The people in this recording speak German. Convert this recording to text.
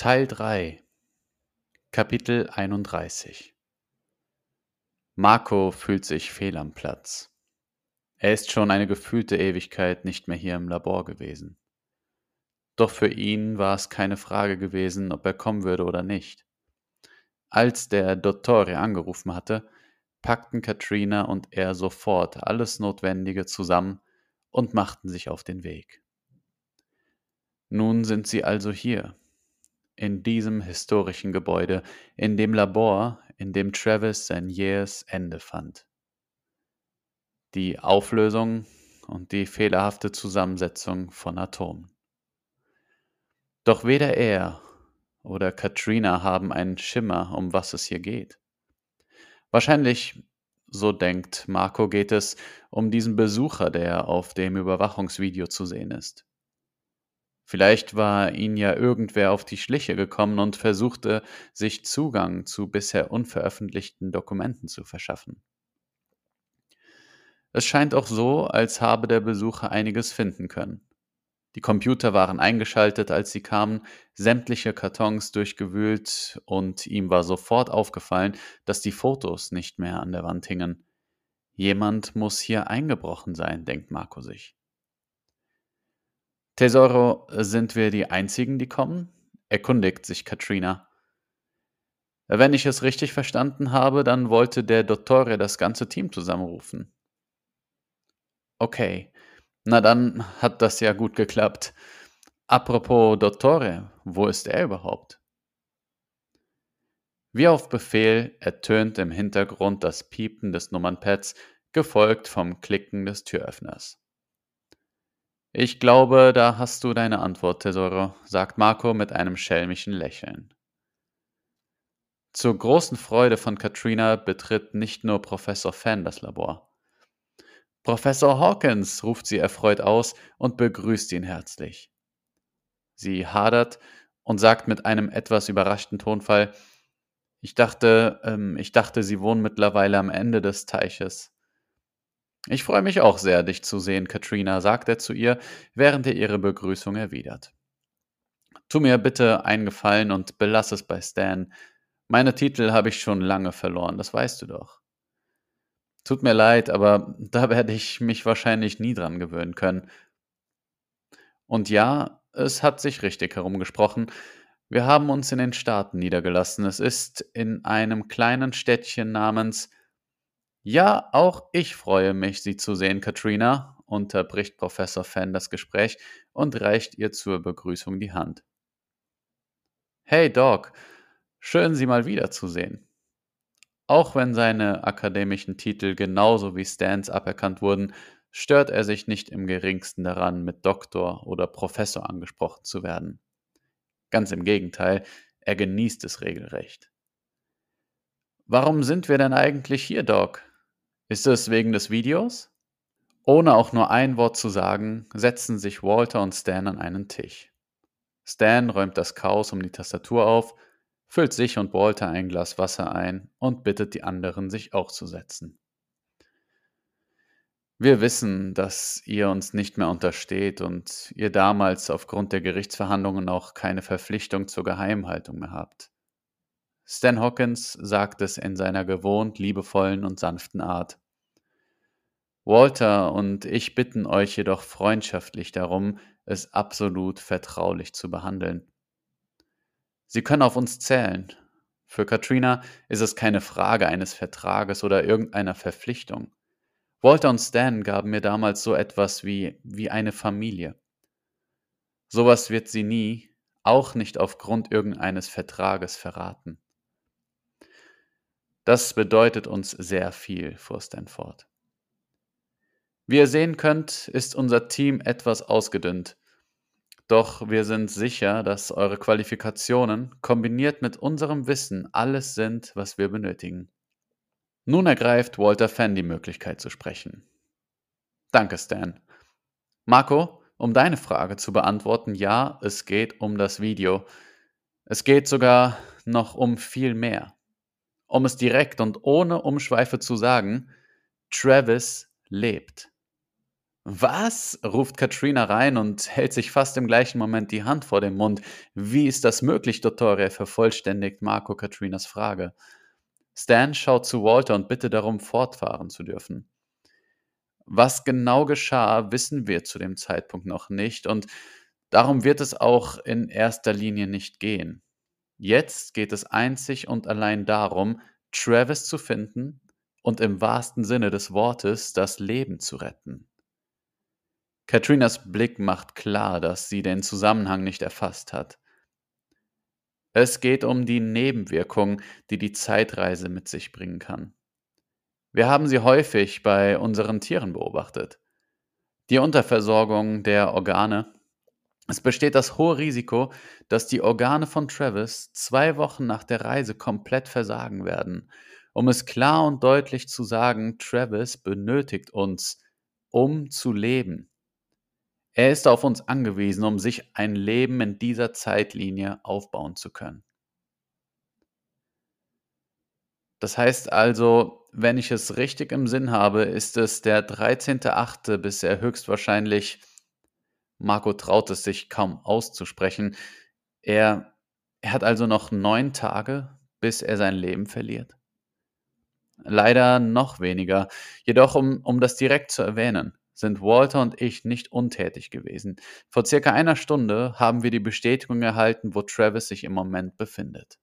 Teil 3 Kapitel 31 Marco fühlt sich fehl am Platz. Er ist schon eine gefühlte Ewigkeit nicht mehr hier im Labor gewesen. Doch für ihn war es keine Frage gewesen, ob er kommen würde oder nicht. Als der Dottore angerufen hatte, packten Katrina und er sofort alles Notwendige zusammen und machten sich auf den Weg. Nun sind sie also hier, in diesem historischen Gebäude, in dem Labor, in dem Travis sein jähes Ende fand. Die Auflösung und die fehlerhafte Zusammensetzung von Atomen. Doch weder er oder Katrina haben einen Schimmer, um was es hier geht. Wahrscheinlich, so denkt Marco, geht es um diesen Besucher, der auf dem Überwachungsvideo zu sehen ist. Vielleicht war ihnen ja irgendwer auf die Schliche gekommen und versuchte, sich Zugang zu bisher unveröffentlichten Dokumenten zu verschaffen. Es scheint auch so, als habe der Besucher einiges finden können. Die Computer waren eingeschaltet, als sie kamen, sämtliche Kartons durchgewühlt und ihm war sofort aufgefallen, dass die Fotos nicht mehr an der Wand hingen. Jemand muss hier eingebrochen sein, denkt Marco sich. Tesoro, sind wir die Einzigen, die kommen? erkundigt sich Katrina. Wenn ich es richtig verstanden habe, dann wollte der Dottore das ganze Team zusammenrufen. Okay, na dann hat das ja gut geklappt. Apropos Dottore, wo ist er überhaupt? Wie auf Befehl ertönt im Hintergrund das Piepen des Nummernpads, gefolgt vom Klicken des Türöffners. Ich glaube, da hast du deine Antwort, Tesoro, sagt Marco mit einem schelmischen Lächeln. Zur großen Freude von Katrina betritt nicht nur Professor Fan das Labor. Professor Hawkins, ruft sie erfreut aus und begrüßt ihn herzlich. Sie hadert und sagt mit einem etwas überraschten Tonfall, ich dachte, ähm, ich dachte, Sie wohnen mittlerweile am Ende des Teiches. Ich freue mich auch sehr, dich zu sehen, Katrina, sagt er zu ihr, während er ihre Begrüßung erwidert. Tu mir bitte einen Gefallen und belass es bei Stan. Meine Titel habe ich schon lange verloren, das weißt du doch. Tut mir leid, aber da werde ich mich wahrscheinlich nie dran gewöhnen können. Und ja, es hat sich richtig herumgesprochen. Wir haben uns in den Staaten niedergelassen. Es ist in einem kleinen Städtchen namens ja, auch ich freue mich, Sie zu sehen, Katrina, unterbricht Professor Fan das Gespräch und reicht ihr zur Begrüßung die Hand. Hey Doc, schön Sie mal wiederzusehen. Auch wenn seine akademischen Titel genauso wie Stans aberkannt wurden, stört er sich nicht im geringsten daran, mit Doktor oder Professor angesprochen zu werden. Ganz im Gegenteil, er genießt es regelrecht. Warum sind wir denn eigentlich hier, Doc? Ist es wegen des Videos? Ohne auch nur ein Wort zu sagen, setzen sich Walter und Stan an einen Tisch. Stan räumt das Chaos um die Tastatur auf, füllt sich und Walter ein Glas Wasser ein und bittet die anderen, sich auch zu setzen. Wir wissen, dass ihr uns nicht mehr untersteht und ihr damals aufgrund der Gerichtsverhandlungen auch keine Verpflichtung zur Geheimhaltung mehr habt. Stan Hawkins sagt es in seiner gewohnt liebevollen und sanften Art. Walter und ich bitten euch jedoch freundschaftlich darum, es absolut vertraulich zu behandeln. Sie können auf uns zählen. Für Katrina ist es keine Frage eines Vertrages oder irgendeiner Verpflichtung. Walter und Stan gaben mir damals so etwas wie, wie eine Familie. Sowas wird sie nie, auch nicht aufgrund irgendeines Vertrages verraten. Das bedeutet uns sehr viel, fuhr Stanford. Wie ihr sehen könnt, ist unser Team etwas ausgedünnt. Doch wir sind sicher, dass eure Qualifikationen kombiniert mit unserem Wissen alles sind, was wir benötigen. Nun ergreift Walter Fenn die Möglichkeit zu sprechen. Danke, Stan. Marco, um deine Frage zu beantworten, ja, es geht um das Video. Es geht sogar noch um viel mehr. Um es direkt und ohne Umschweife zu sagen, Travis lebt. Was? ruft Katrina rein und hält sich fast im gleichen Moment die Hand vor den Mund. Wie ist das möglich, Dottore? vervollständigt Marco Katrinas Frage. Stan schaut zu Walter und bittet darum, fortfahren zu dürfen. Was genau geschah, wissen wir zu dem Zeitpunkt noch nicht und darum wird es auch in erster Linie nicht gehen. Jetzt geht es einzig und allein darum, Travis zu finden und im wahrsten Sinne des Wortes das Leben zu retten. Katrinas Blick macht klar, dass sie den Zusammenhang nicht erfasst hat. Es geht um die Nebenwirkungen, die die Zeitreise mit sich bringen kann. Wir haben sie häufig bei unseren Tieren beobachtet. Die Unterversorgung der Organe. Es besteht das hohe Risiko, dass die Organe von Travis zwei Wochen nach der Reise komplett versagen werden. Um es klar und deutlich zu sagen, Travis benötigt uns, um zu leben. Er ist auf uns angewiesen, um sich ein Leben in dieser Zeitlinie aufbauen zu können. Das heißt also, wenn ich es richtig im Sinn habe, ist es der 13.8., bis er höchstwahrscheinlich, Marco traut es sich kaum auszusprechen, er, er hat also noch neun Tage, bis er sein Leben verliert. Leider noch weniger. Jedoch, um, um das direkt zu erwähnen, sind Walter und ich nicht untätig gewesen. Vor circa einer Stunde haben wir die Bestätigung erhalten, wo Travis sich im Moment befindet.